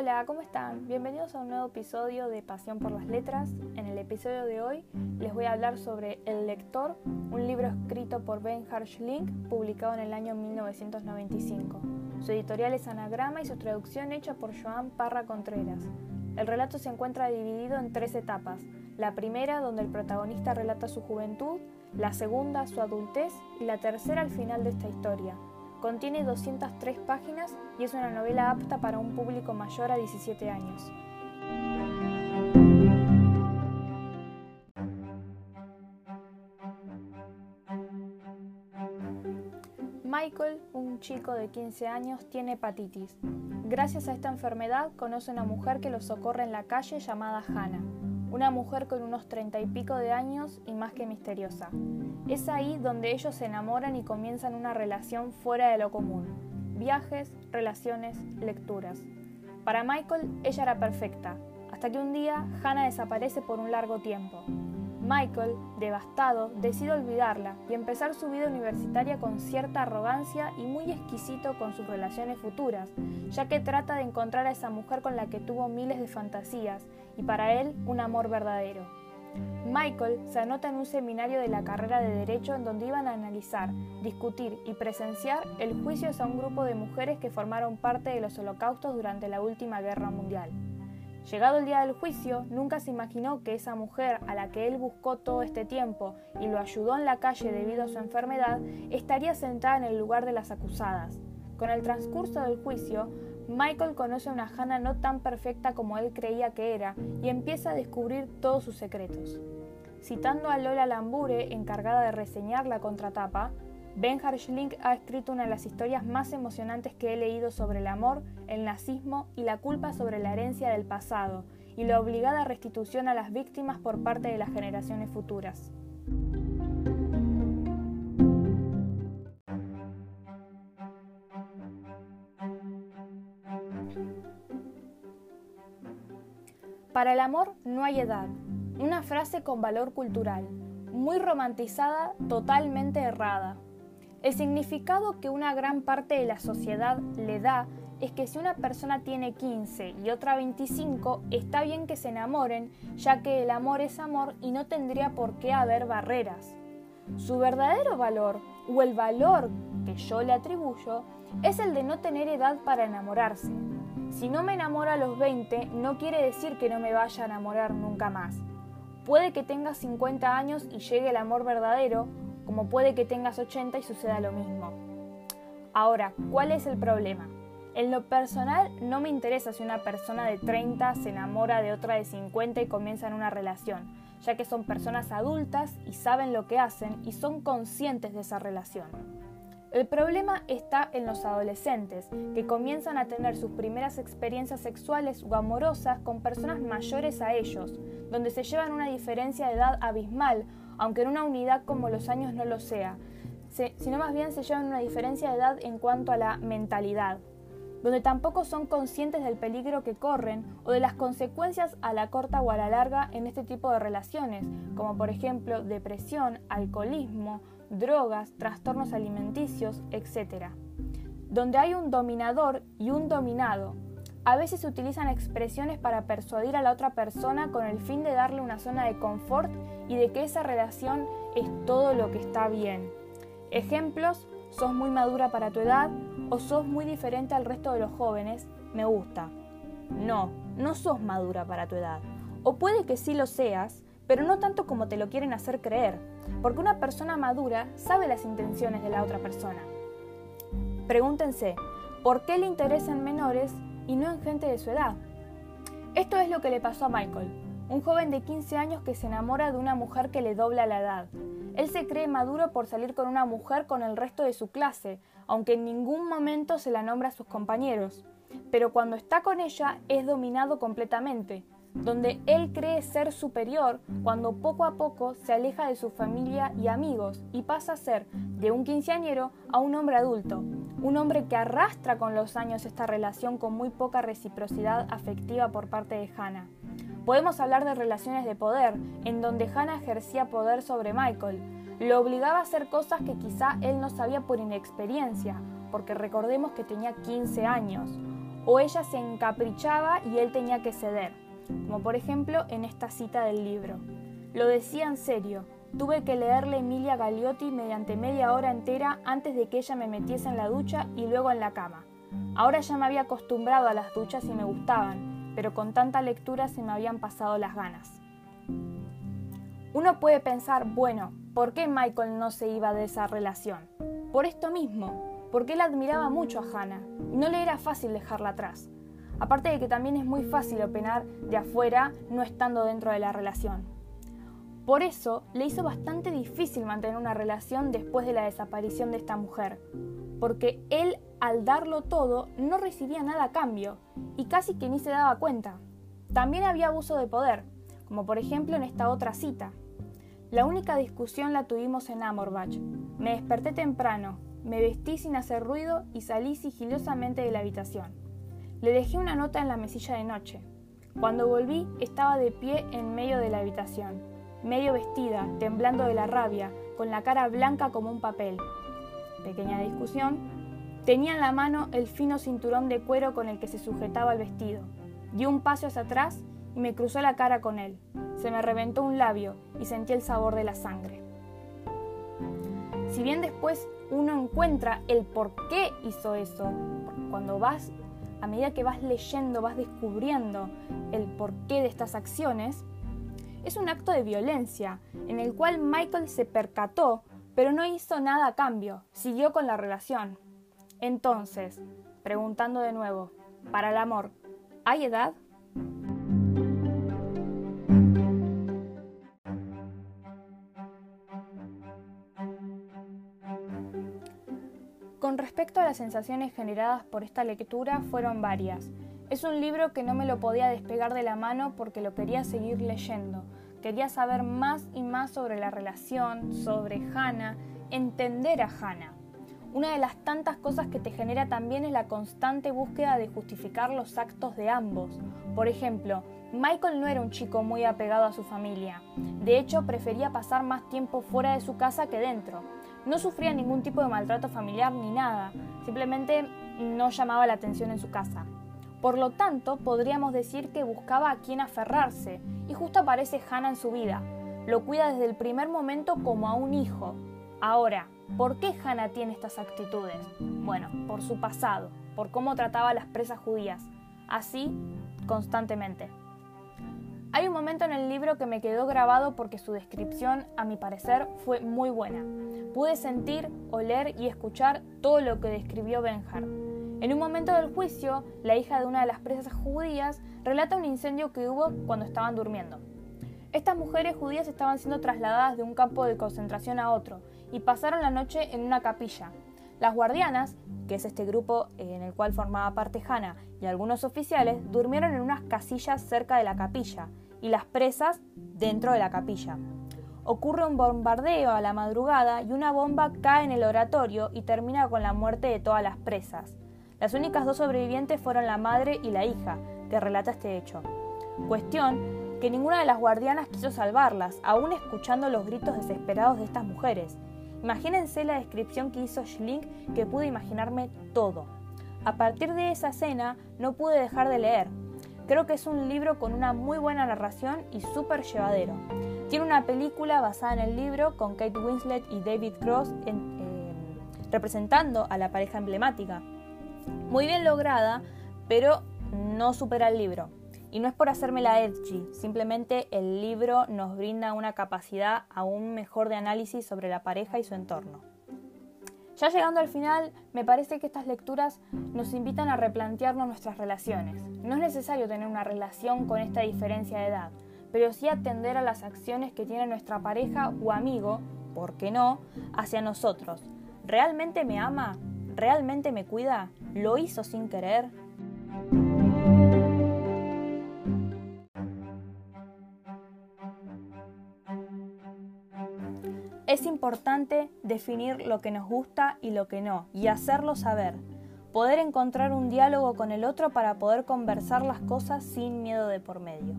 Hola, ¿cómo están? Bienvenidos a un nuevo episodio de Pasión por las Letras. En el episodio de hoy les voy a hablar sobre El Lector, un libro escrito por Ben Link, publicado en el año 1995. Su editorial es Anagrama y su traducción hecha por Joan Parra Contreras. El relato se encuentra dividido en tres etapas. La primera, donde el protagonista relata su juventud, la segunda, su adultez y la tercera, al final de esta historia. Contiene 203 páginas y es una novela apta para un público mayor a 17 años. Michael, un chico de 15 años, tiene hepatitis. Gracias a esta enfermedad conoce a una mujer que lo socorre en la calle llamada Hannah, una mujer con unos treinta y pico de años y más que misteriosa. Es ahí donde ellos se enamoran y comienzan una relación fuera de lo común. Viajes, relaciones, lecturas. Para Michael ella era perfecta, hasta que un día Hannah desaparece por un largo tiempo. Michael, devastado, decide olvidarla y empezar su vida universitaria con cierta arrogancia y muy exquisito con sus relaciones futuras, ya que trata de encontrar a esa mujer con la que tuvo miles de fantasías y para él un amor verdadero. Michael se anota en un seminario de la carrera de Derecho en donde iban a analizar, discutir y presenciar el juicio a un grupo de mujeres que formaron parte de los holocaustos durante la última guerra mundial. Llegado el día del juicio, nunca se imaginó que esa mujer a la que él buscó todo este tiempo y lo ayudó en la calle debido a su enfermedad, estaría sentada en el lugar de las acusadas. Con el transcurso del juicio, Michael conoce a una Hannah no tan perfecta como él creía que era y empieza a descubrir todos sus secretos. Citando a Lola Lambure, encargada de reseñar la contratapa, Ben Link ha escrito una de las historias más emocionantes que he leído sobre el amor, el nazismo y la culpa sobre la herencia del pasado y la obligada restitución a las víctimas por parte de las generaciones futuras. Para el amor no hay edad, una frase con valor cultural, muy romantizada, totalmente errada. El significado que una gran parte de la sociedad le da es que si una persona tiene 15 y otra 25, está bien que se enamoren, ya que el amor es amor y no tendría por qué haber barreras. Su verdadero valor, o el valor que yo le atribuyo, es el de no tener edad para enamorarse. Si no me enamoro a los 20, no quiere decir que no me vaya a enamorar nunca más. Puede que tenga 50 años y llegue el amor verdadero, como puede que tengas 80 y suceda lo mismo. Ahora, ¿cuál es el problema? En lo personal no me interesa si una persona de 30 se enamora de otra de 50 y comienzan una relación, ya que son personas adultas y saben lo que hacen y son conscientes de esa relación. El problema está en los adolescentes, que comienzan a tener sus primeras experiencias sexuales o amorosas con personas mayores a ellos, donde se llevan una diferencia de edad abismal aunque en una unidad como los años no lo sea, sino más bien se llevan una diferencia de edad en cuanto a la mentalidad, donde tampoco son conscientes del peligro que corren o de las consecuencias a la corta o a la larga en este tipo de relaciones, como por ejemplo depresión, alcoholismo, drogas, trastornos alimenticios, etc. Donde hay un dominador y un dominado, a veces se utilizan expresiones para persuadir a la otra persona con el fin de darle una zona de confort y de que esa relación es todo lo que está bien. Ejemplos, sos muy madura para tu edad o sos muy diferente al resto de los jóvenes, me gusta. No, no sos madura para tu edad. O puede que sí lo seas, pero no tanto como te lo quieren hacer creer, porque una persona madura sabe las intenciones de la otra persona. Pregúntense, ¿por qué le interesan menores y no en gente de su edad. Esto es lo que le pasó a Michael, un joven de 15 años que se enamora de una mujer que le dobla la edad. Él se cree maduro por salir con una mujer con el resto de su clase, aunque en ningún momento se la nombra a sus compañeros. Pero cuando está con ella es dominado completamente, donde él cree ser superior cuando poco a poco se aleja de su familia y amigos y pasa a ser de un quinceañero a un hombre adulto, un hombre que arrastra con los años esta relación con muy poca reciprocidad afectiva por parte de Hannah. Podemos hablar de relaciones de poder, en donde Hannah ejercía poder sobre Michael, lo obligaba a hacer cosas que quizá él no sabía por inexperiencia, porque recordemos que tenía 15 años, o ella se encaprichaba y él tenía que ceder, como por ejemplo en esta cita del libro. Lo decía en serio, tuve que leerle Emilia Gagliotti mediante media hora entera antes de que ella me metiese en la ducha y luego en la cama. Ahora ya me había acostumbrado a las duchas y me gustaban, pero con tanta lectura se me habían pasado las ganas. Uno puede pensar, bueno, ¿por qué Michael no se iba de esa relación? Por esto mismo, porque él admiraba mucho a Hannah y no le era fácil dejarla atrás. Aparte de que también es muy fácil opinar de afuera no estando dentro de la relación. Por eso le hizo bastante difícil mantener una relación después de la desaparición de esta mujer, porque él al darlo todo no recibía nada a cambio y casi que ni se daba cuenta. También había abuso de poder, como por ejemplo en esta otra cita. La única discusión la tuvimos en Amorbach. Me desperté temprano, me vestí sin hacer ruido y salí sigilosamente de la habitación. Le dejé una nota en la mesilla de noche. Cuando volví estaba de pie en medio de la habitación, medio vestida, temblando de la rabia, con la cara blanca como un papel. Pequeña discusión. Tenía en la mano el fino cinturón de cuero con el que se sujetaba el vestido. Dio un paso hacia atrás y me cruzó la cara con él. Se me reventó un labio y sentí el sabor de la sangre. Si bien después uno encuentra el por qué hizo eso, cuando vas, a medida que vas leyendo, vas descubriendo el porqué de estas acciones, es un acto de violencia en el cual Michael se percató, pero no hizo nada a cambio, siguió con la relación. Entonces, preguntando de nuevo, para el amor, ¿hay edad? Con respecto a las sensaciones generadas por esta lectura fueron varias. Es un libro que no me lo podía despegar de la mano porque lo quería seguir leyendo. Quería saber más y más sobre la relación, sobre Hannah, entender a Hannah. Una de las tantas cosas que te genera también es la constante búsqueda de justificar los actos de ambos. Por ejemplo, Michael no era un chico muy apegado a su familia. De hecho, prefería pasar más tiempo fuera de su casa que dentro. No sufría ningún tipo de maltrato familiar ni nada, simplemente no llamaba la atención en su casa. Por lo tanto, podríamos decir que buscaba a quien aferrarse, y justo aparece Hannah en su vida. Lo cuida desde el primer momento como a un hijo. Ahora, ¿por qué Hannah tiene estas actitudes? Bueno, por su pasado, por cómo trataba a las presas judías. Así, constantemente. Hay un momento en el libro que me quedó grabado porque su descripción, a mi parecer, fue muy buena. Pude sentir, oler y escuchar todo lo que describió Benjar. En un momento del juicio, la hija de una de las presas judías relata un incendio que hubo cuando estaban durmiendo. Estas mujeres judías estaban siendo trasladadas de un campo de concentración a otro y pasaron la noche en una capilla. Las guardianas, que es este grupo en el cual formaba parte Hannah y algunos oficiales, durmieron en unas casillas cerca de la capilla y las presas dentro de la capilla. Ocurre un bombardeo a la madrugada y una bomba cae en el oratorio y termina con la muerte de todas las presas. Las únicas dos sobrevivientes fueron la madre y la hija, que relata este hecho. Cuestión que ninguna de las guardianas quiso salvarlas, aún escuchando los gritos desesperados de estas mujeres. Imagínense la descripción que hizo Schlink, que pude imaginarme todo. A partir de esa escena no pude dejar de leer, Creo que es un libro con una muy buena narración y súper llevadero. Tiene una película basada en el libro con Kate Winslet y David Cross eh, representando a la pareja emblemática. Muy bien lograda, pero no supera el libro. Y no es por hacerme la edgy, simplemente el libro nos brinda una capacidad aún mejor de análisis sobre la pareja y su entorno. Ya llegando al final, me parece que estas lecturas nos invitan a replantearnos nuestras relaciones. No es necesario tener una relación con esta diferencia de edad, pero sí atender a las acciones que tiene nuestra pareja o amigo, ¿por qué no?, hacia nosotros. ¿Realmente me ama? ¿Realmente me cuida? ¿Lo hizo sin querer? Es importante definir lo que nos gusta y lo que no, y hacerlo saber. Poder encontrar un diálogo con el otro para poder conversar las cosas sin miedo de por medio.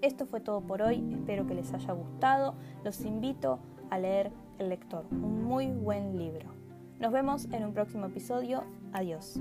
Esto fue todo por hoy, espero que les haya gustado. Los invito a leer El lector, un muy buen libro. Nos vemos en un próximo episodio. Adiós.